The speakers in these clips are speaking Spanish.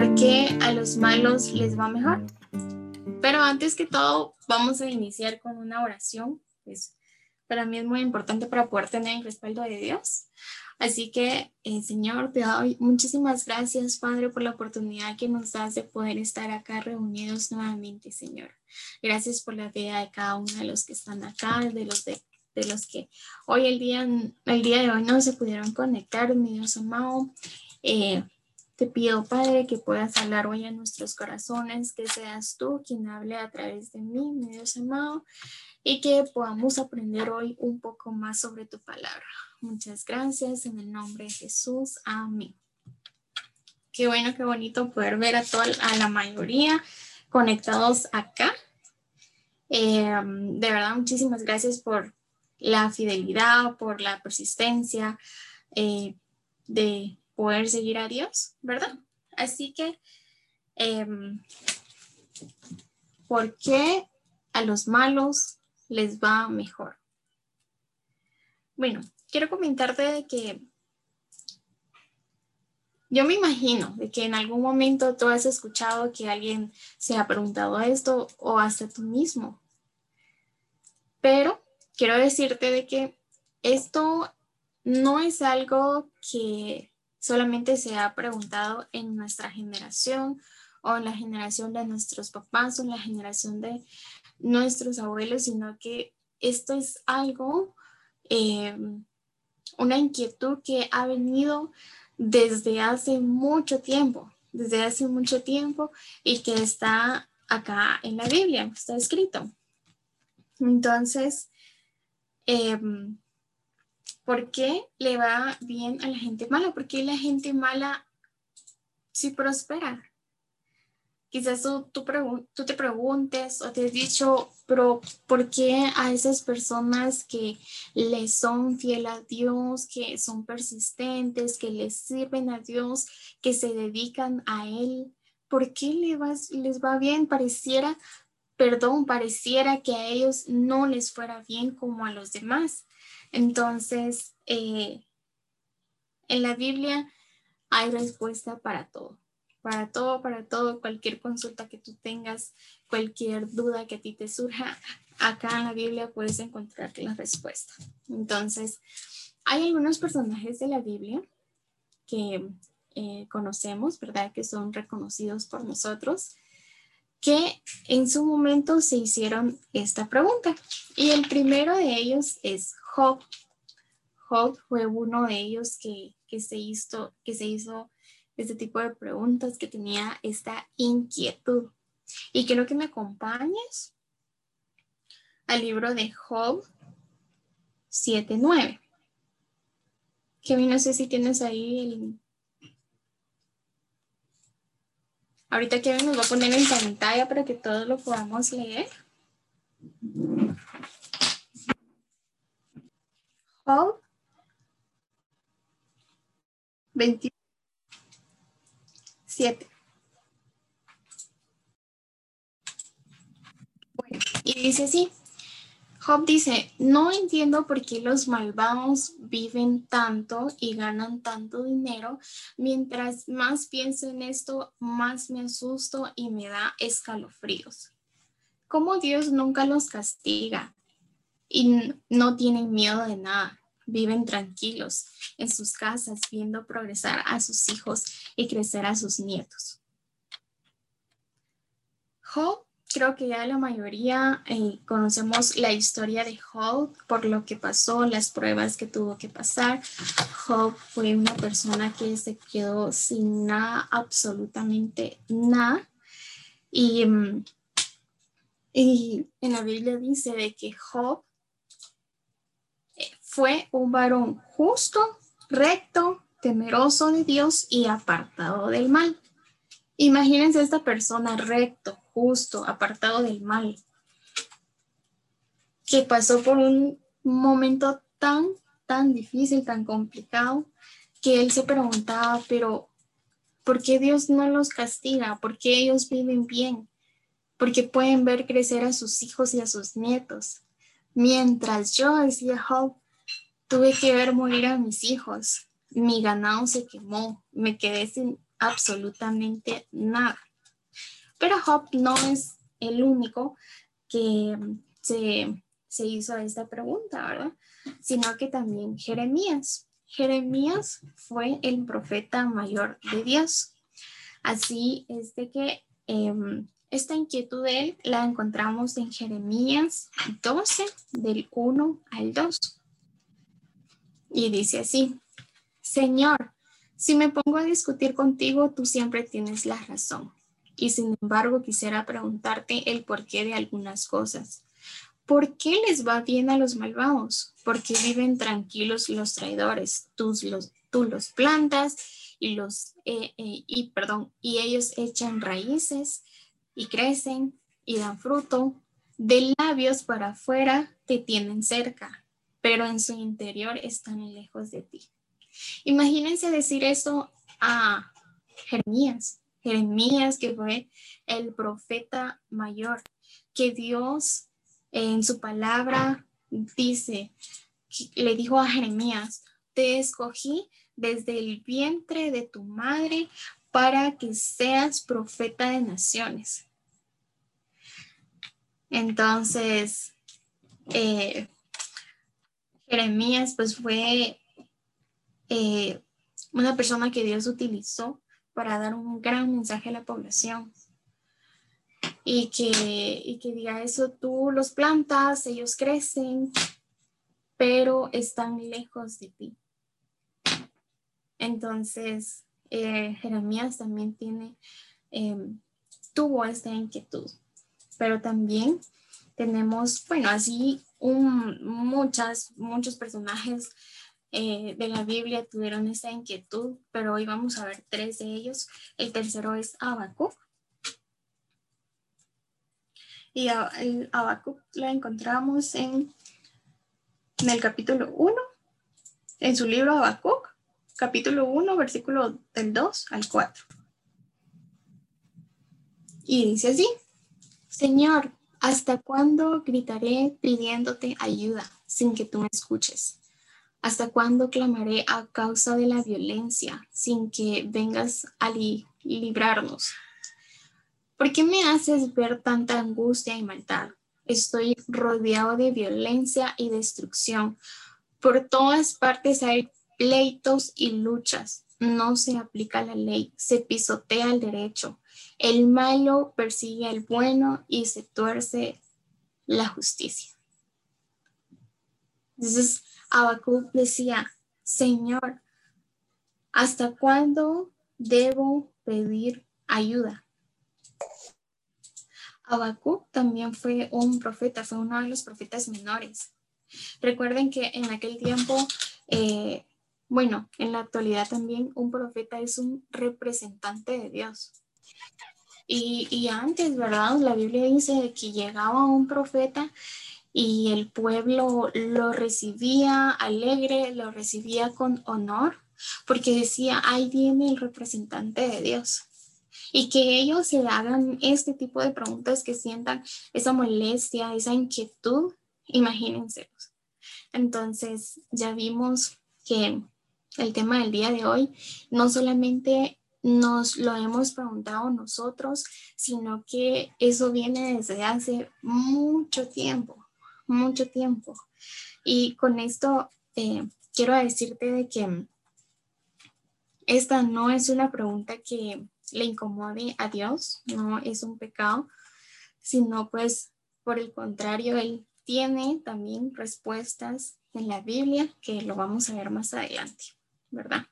¿por qué a los malos les va mejor? Pero antes que todo, vamos a iniciar con una oración, pues para mí es muy importante para poder tener el respaldo de Dios. Así que, eh, Señor, te doy muchísimas gracias, Padre, por la oportunidad que nos das de poder estar acá reunidos nuevamente, Señor. Gracias por la vida de cada uno de los que están acá, de los de, de los que hoy el día, el día de hoy no se pudieron conectar, mi Dios amado. Eh, te pido, Padre, que puedas hablar hoy en nuestros corazones, que seas tú quien hable a través de mí, mi Dios amado, y que podamos aprender hoy un poco más sobre tu palabra. Muchas gracias en el nombre de Jesús. Amén. Qué bueno, qué bonito poder ver a toda a la mayoría conectados acá. Eh, de verdad, muchísimas gracias por la fidelidad, por la persistencia eh, de poder seguir a Dios, ¿verdad? Así que, eh, ¿por qué a los malos les va mejor? Bueno, quiero comentarte de que yo me imagino de que en algún momento tú has escuchado que alguien se ha preguntado esto o hasta tú mismo. Pero quiero decirte de que esto no es algo que solamente se ha preguntado en nuestra generación o en la generación de nuestros papás o en la generación de nuestros abuelos, sino que esto es algo eh, una inquietud que ha venido desde hace mucho tiempo, desde hace mucho tiempo y que está acá en la Biblia, está escrito. Entonces, em, ¿por qué le va bien a la gente mala? ¿Por qué la gente mala sí prospera? Quizás tú, tú, te preguntes o te has dicho, pero ¿por qué a esas personas que le son fiel a Dios, que son persistentes, que les sirven a Dios, que se dedican a Él, ¿por qué les va, les va bien? Pareciera, perdón, pareciera que a ellos no les fuera bien como a los demás. Entonces, eh, en la Biblia hay respuesta para todo para todo, para todo, cualquier consulta que tú tengas, cualquier duda que a ti te surja, acá en la Biblia puedes encontrar la respuesta. Entonces, hay algunos personajes de la Biblia que eh, conocemos, ¿verdad? Que son reconocidos por nosotros, que en su momento se hicieron esta pregunta. Y el primero de ellos es Job. Job fue uno de ellos que, que se hizo, que se hizo este tipo de preguntas, que tenía esta inquietud. Y quiero que me acompañes al libro de Job 7.9. Kevin, no sé si tienes ahí el... Ahorita Kevin nos va a poner en pantalla para que todos lo podamos leer. Job 21. Y dice así, Job dice, no entiendo por qué los malvados viven tanto y ganan tanto dinero. Mientras más pienso en esto, más me asusto y me da escalofríos. ¿Cómo Dios nunca los castiga y no tienen miedo de nada? Viven tranquilos en sus casas viendo progresar a sus hijos y crecer a sus nietos. Job, creo que ya la mayoría eh, conocemos la historia de Job por lo que pasó, las pruebas que tuvo que pasar. Job fue una persona que se quedó sin nada, absolutamente nada. Y, mm, y en la Biblia dice de que Job fue un varón justo, recto, temeroso de Dios y apartado del mal. Imagínense esta persona recto, justo, apartado del mal, que pasó por un momento tan, tan difícil, tan complicado, que él se preguntaba, pero ¿Por qué Dios no los castiga? ¿Por qué ellos viven bien? Porque pueden ver crecer a sus hijos y a sus nietos. Mientras yo, decía tuve que ver morir a mis hijos. Mi ganado se quemó. Me quedé sin absolutamente nada. Pero Job no es el único que se, se hizo esta pregunta, ¿verdad? Sino que también Jeremías. Jeremías fue el profeta mayor de Dios. Así es de que em, esta inquietud de él la encontramos en Jeremías 12, del 1 al 2. Y dice así, Señor, si me pongo a discutir contigo, tú siempre tienes la razón. Y sin embargo, quisiera preguntarte el porqué de algunas cosas. ¿Por qué les va bien a los malvados? Porque viven tranquilos los traidores. Tú los, tú los plantas y los eh, eh, y perdón, y ellos echan raíces y crecen y dan fruto. De labios para afuera te tienen cerca, pero en su interior están lejos de ti. Imagínense decir eso a Jeremías. Jeremías, que fue el profeta mayor, que Dios en su palabra dice, le dijo a Jeremías, te escogí desde el vientre de tu madre para que seas profeta de naciones. Entonces, eh, Jeremías pues fue eh, una persona que Dios utilizó para dar un gran mensaje a la población y que, que diga eso, tú los plantas, ellos crecen, pero están lejos de ti. Entonces, eh, Jeremías también tiene, em, tuvo esta inquietud, pero también tenemos, bueno, así muchas, muchos personajes eh, de la Biblia tuvieron esta inquietud, pero hoy vamos a ver tres de ellos. El tercero es Habacuc. Y el Habacuc la encontramos en, en el capítulo 1, en su libro Habacuc, capítulo 1, versículo del 2 al 4. Y dice así, Señor, ¿hasta cuándo gritaré pidiéndote ayuda sin que tú me escuches? ¿Hasta cuándo clamaré a causa de la violencia sin que vengas a librarnos? ¿Por qué me haces ver tanta angustia y maldad? Estoy rodeado de violencia y destrucción. Por todas partes hay pleitos y luchas. No se aplica la ley, se pisotea el derecho. El malo persigue al bueno y se tuerce la justicia. Entonces, Habacuc decía, Señor, ¿hasta cuándo debo pedir ayuda? Habacuc también fue un profeta, fue uno de los profetas menores. Recuerden que en aquel tiempo, eh, bueno, en la actualidad también un profeta es un representante de Dios. Y, antes, ¿verdad? La Biblia dice que llegaba un profeta y el pueblo lo recibía alegre, lo recibía con honor, porque decía, ahí viene el representante de Dios y que ellos se hagan este tipo de preguntas, que sientan esa molestia, esa inquietud, imagínense. Entonces, ya vimos que el tema del día de hoy no solamente nos lo hemos preguntado nosotros, sino que eso viene desde hace mucho tiempo, mucho tiempo. Y con esto eh, quiero decirte de que esta no es una pregunta que le incomode a Dios, no es un pecado, sino pues por el contrario, Él tiene también respuestas en la Biblia que lo vamos a ver más adelante, ¿verdad?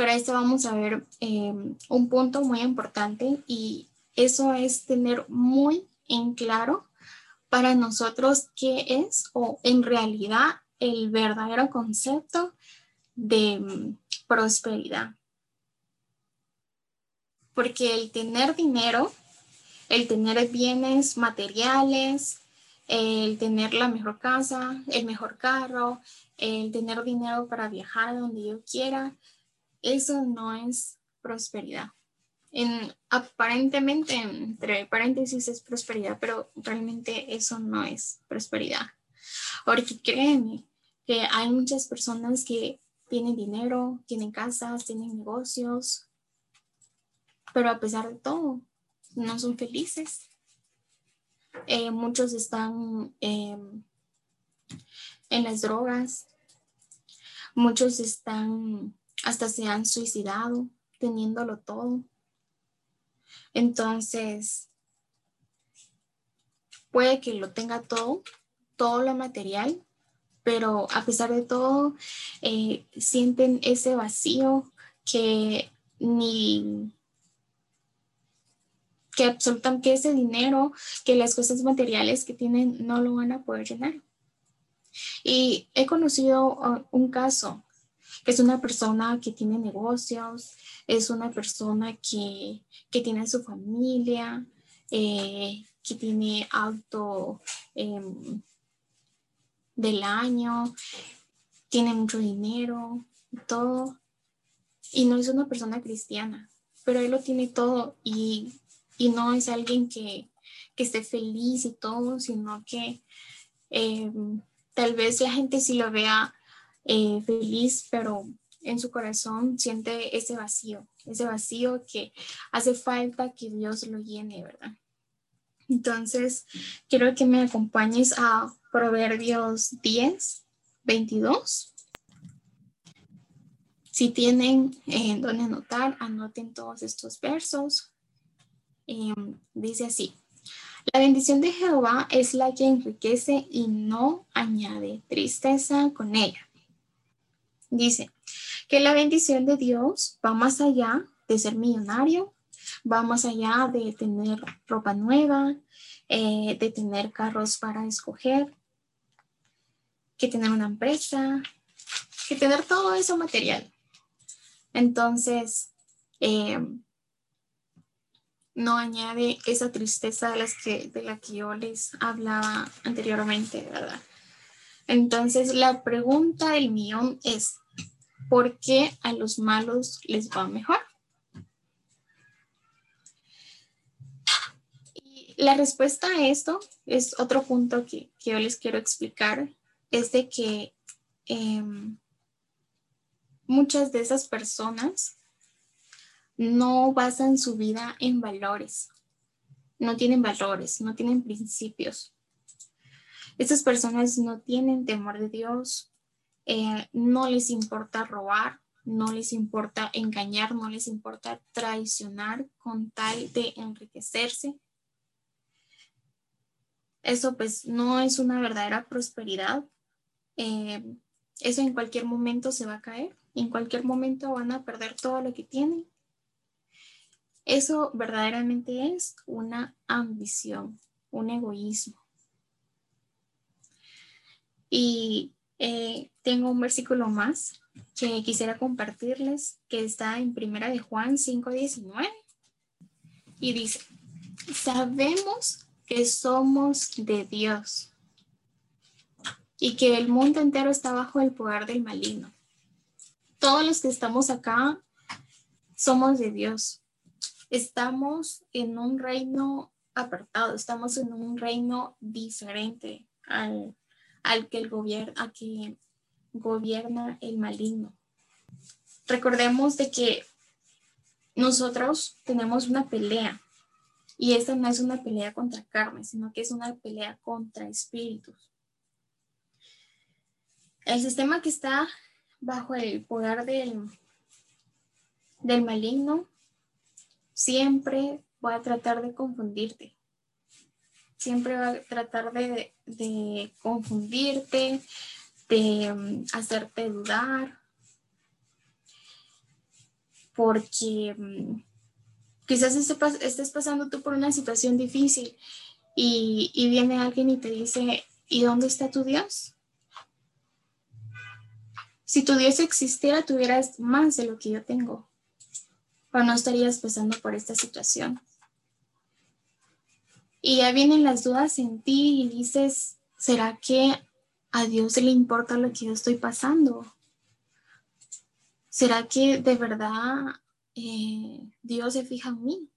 Pero esto vamos a ver eh, un punto muy importante y eso es tener muy en claro para nosotros qué es o en realidad el verdadero concepto de mm, prosperidad. Porque el tener dinero, el tener bienes materiales, el tener la mejor casa, el mejor carro, el tener dinero para viajar a donde yo quiera, eso no es prosperidad. En, aparentemente, entre paréntesis, es prosperidad, pero realmente eso no es prosperidad. Porque créeme que hay muchas personas que tienen dinero, tienen casas, tienen negocios, pero a pesar de todo, no son felices. Eh, muchos están em, en las drogas, muchos están, hasta se han suicidado teniéndolo todo. Entonces, puede que lo tenga todo, todo lo material, pero a pesar de todo, eh, sienten ese vacío que ni que absolutamente que ese dinero, que las cosas materiales que tienen no lo van a poder llenar. Y he conocido uh, un caso es una persona que tiene negocios, es una persona que, tiene su familia, eh, que tiene auto em, del año, tiene mucho dinero, todo. Y no es una persona cristiana, pero él lo tiene todo y, no es alguien que, esté feliz y todo, sino que em, tal vez la gente sí lo vea eh, feliz, pero en su corazón siente ese vacío, ese vacío que hace falta que Dios lo llene, ¿verdad? Entonces, quiero que me acompañes a Proverbios 10, 22. Si tienen en donde anotar, anoten todos estos versos. Em, dice así, la bendición de Jehová es la que enriquece y no añade tristeza con ella. Dice que la bendición de Dios va más allá de ser millonario, va más allá de tener ropa nueva, eh, de tener carros para escoger, que tener una empresa, que tener todo eso material. Entonces, eh, no añade esa tristeza de, las que, de la que yo les hablaba anteriormente, ¿verdad? Entonces, la pregunta del millón es, ¿por qué a los malos les va mejor? Y la respuesta a esto es otro punto que, yo les quiero explicar, es de que em, muchas de esas personas no basan su vida en valores, no tienen valores, no tienen principios. Estas personas no tienen temor de Dios, eh, no les importa robar, no les importa engañar, no les importa traicionar con tal de enriquecerse. Eso pues no es una verdadera prosperidad. Eh, eso en cualquier momento se va a caer, en cualquier momento van a perder todo lo que tienen eso verdaderamente es una ambición, un egoísmo. Y eh, tengo un versículo más que quisiera compartirles, que está en Primera de Juan 5:19 y dice, sabemos que somos de Dios y que el mundo entero está bajo el poder del maligno. Todos los que estamos acá somos de Dios estamos en un reino apartado, estamos en un reino diferente al, que el gobierno, a que gobierna el maligno. Recordemos de que nosotros tenemos una pelea y esta no es una pelea contra carne, sino que es una pelea contra espíritus. El sistema que está bajo el poder del, del maligno siempre voy a tratar de confundirte. Siempre va a tratar de, confundirte, de mm, hacerte dudar, porque mm, quizás estés pasando tú por una situación difícil y, y viene alguien y te dice, ¿y dónde está tu Dios? Si tu Dios existiera, tuvieras más de lo que yo tengo o no estarías pasando por esta situación. Y ya vienen las dudas en ti y dices, ¿será que a Dios le importa lo que yo estoy pasando? ¿Será que de verdad eh, Dios se fija en mí.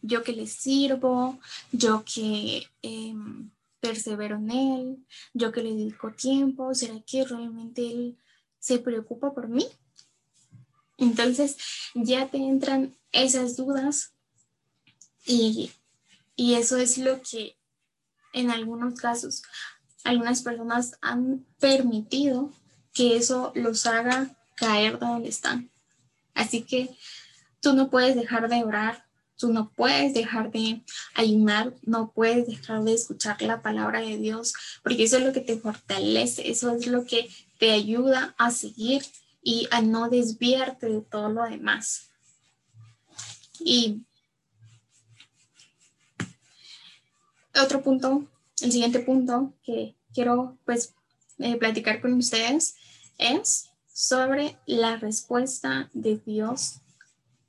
Yo que le sirvo, yo que em, persevero en Él, yo que le dedico tiempo, ¿será que realmente Él se preocupa por mí? Entonces ya te entran esas dudas y, y eso es lo que en algunos casos algunas personas han permitido que eso los haga caer de donde están. Así que tú no puedes dejar de orar, tú no puedes dejar de ayunar, no puedes dejar de escuchar la palabra de Dios, porque eso es lo que te fortalece, eso es lo que te ayuda a seguir y a no desviarte de todo lo demás. Y otro punto, el siguiente punto que quiero pues eh, platicar con ustedes es sobre la respuesta de Dios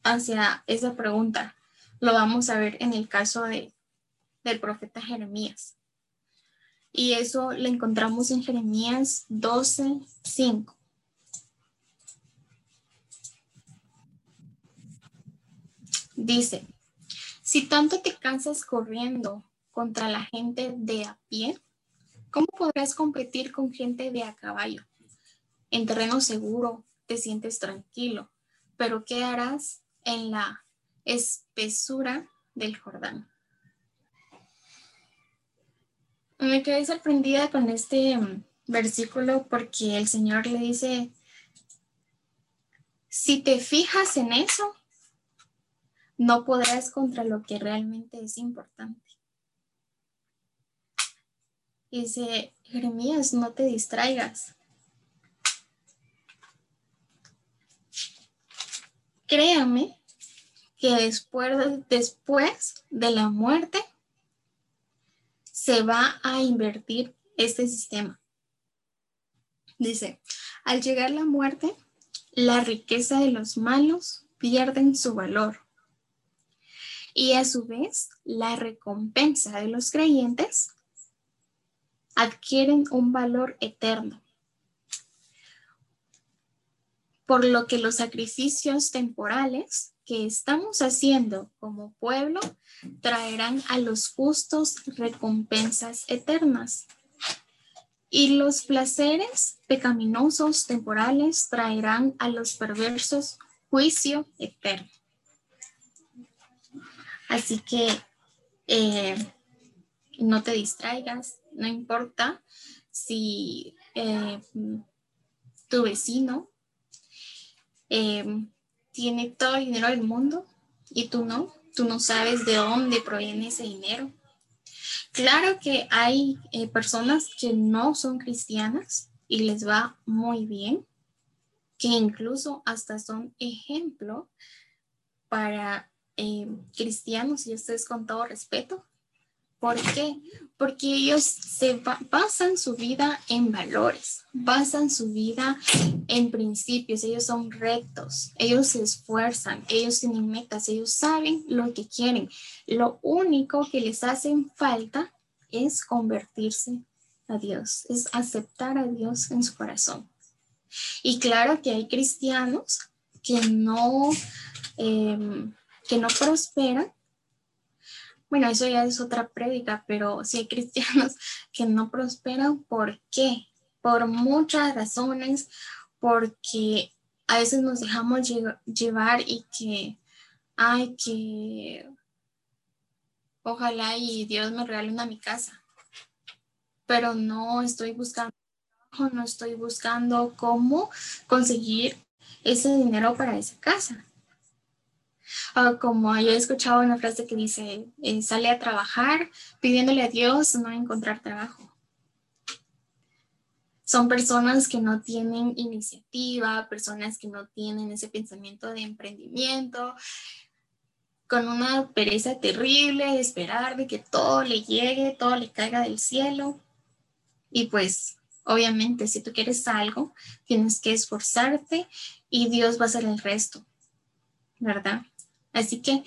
hacia esa pregunta. Lo vamos a ver en el caso de, del profeta Jeremías. Y eso lo encontramos en Jeremías 12, 5. Dice, si tanto te cansas corriendo contra la gente de a pie, ¿cómo podrás competir con gente de a caballo? En terreno seguro te sientes tranquilo, pero ¿qué harás en la espesura del Jordán? Me quedé sorprendida con este mm, versículo porque el Señor le dice, si te fijas en eso, no podrás contra lo que realmente es importante. Dice, Jeremías, no te distraigas. Créame que después, después de la muerte se va a invertir este sistema. Dice, al llegar la muerte, la riqueza de los malos pierden su valor y a su vez la recompensa de los creyentes adquieren un valor eterno. Por lo que los sacrificios temporales que estamos haciendo como pueblo traerán a los justos recompensas eternas. Y los placeres pecaminosos temporales traerán a los perversos juicio eterno. Así que eh, no te distraigas, no importa si eh, tu vecino eh, tiene todo el dinero del mundo y tú no, tú no sabes de dónde proviene ese dinero. Claro que hay personas que no son cristianas y les va muy bien, que incluso hasta son ejemplo para eh, cristianos, y esto es con todo respeto. ¿Por qué? Porque ellos se basan su vida en valores, basan su vida en principios, ellos son rectos, ellos se esfuerzan, ellos tienen metas, ellos saben lo que quieren. Lo único que les hace falta es convertirse a Dios, es aceptar a Dios en su corazón. Y claro que hay cristianos que no... Eh, que no prosperan, bueno, eso ya es otra prédica, pero si hay cristianos que no prosperan, ¿por qué? Por muchas razones, porque a veces nos dejamos llevar y que, ay, que ojalá y Dios me regale una mi casa, pero no estoy buscando, no estoy buscando cómo conseguir ese dinero para esa casa. Ah, como yo he escuchado una frase que dice, eh, sale a trabajar pidiéndole a Dios no encontrar trabajo. Son personas que no tienen iniciativa, personas que no tienen ese pensamiento de emprendimiento, con una pereza terrible de esperar de que todo le llegue, todo le caiga del cielo. Y pues, obviamente, si tú quieres algo, tienes que esforzarte y Dios va a hacer el resto, ¿verdad? Así que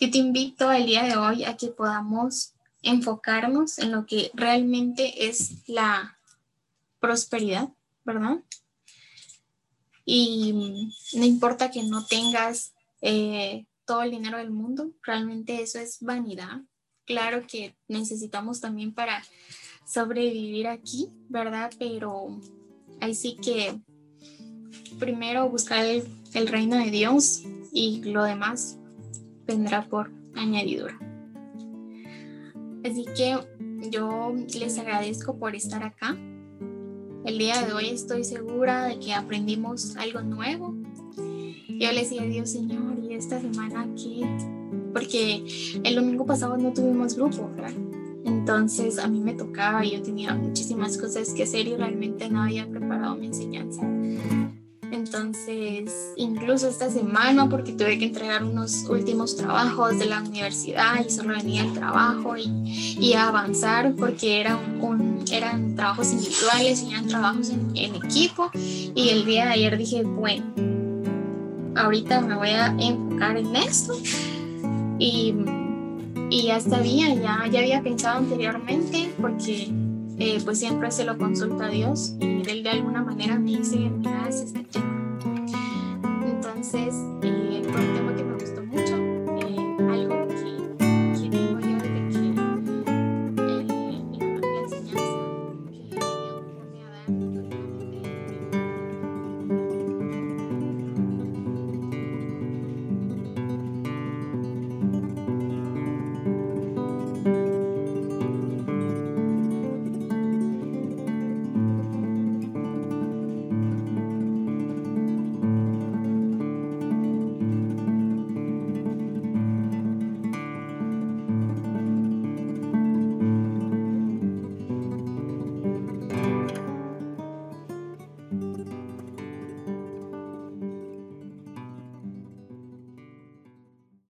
yo te invito el día de hoy a que podamos enfocarnos en lo que realmente es la prosperidad, ¿verdad? y no importa que no tengas eh, todo el dinero del mundo, realmente eso es vanidad. Claro que necesitamos también para sobrevivir aquí, ¿verdad? Pero ahí sí que primero buscar el, el reino de Dios y lo demás vendrá por añadidura. Así que yo les agradezco por estar acá. El día de hoy estoy segura de que aprendimos algo nuevo. Yo le decía a Dios, Señor, ¿y esta semana qué? Porque el domingo pasado no tuvimos grupo, ¿verdad? Entonces a mí me tocaba yo tenía muchísimas cosas que hacer y realmente no había preparado mi enseñanza. Entonces, incluso esta semana, porque tuve que entregar unos últimos trabajos de la universidad y solo venía el trabajo y, y avanzar porque eran, un, eran trabajos individuales y eran trabajos en, en equipo. Y el día de ayer dije, bueno, ahorita me voy a enfocar en esto. Y, y ya sabía, ya, ya había pensado anteriormente porque eh, pues siempre se lo consulta a Dios y Él de alguna manera me dice, mira, es este tema. Entonces, eh,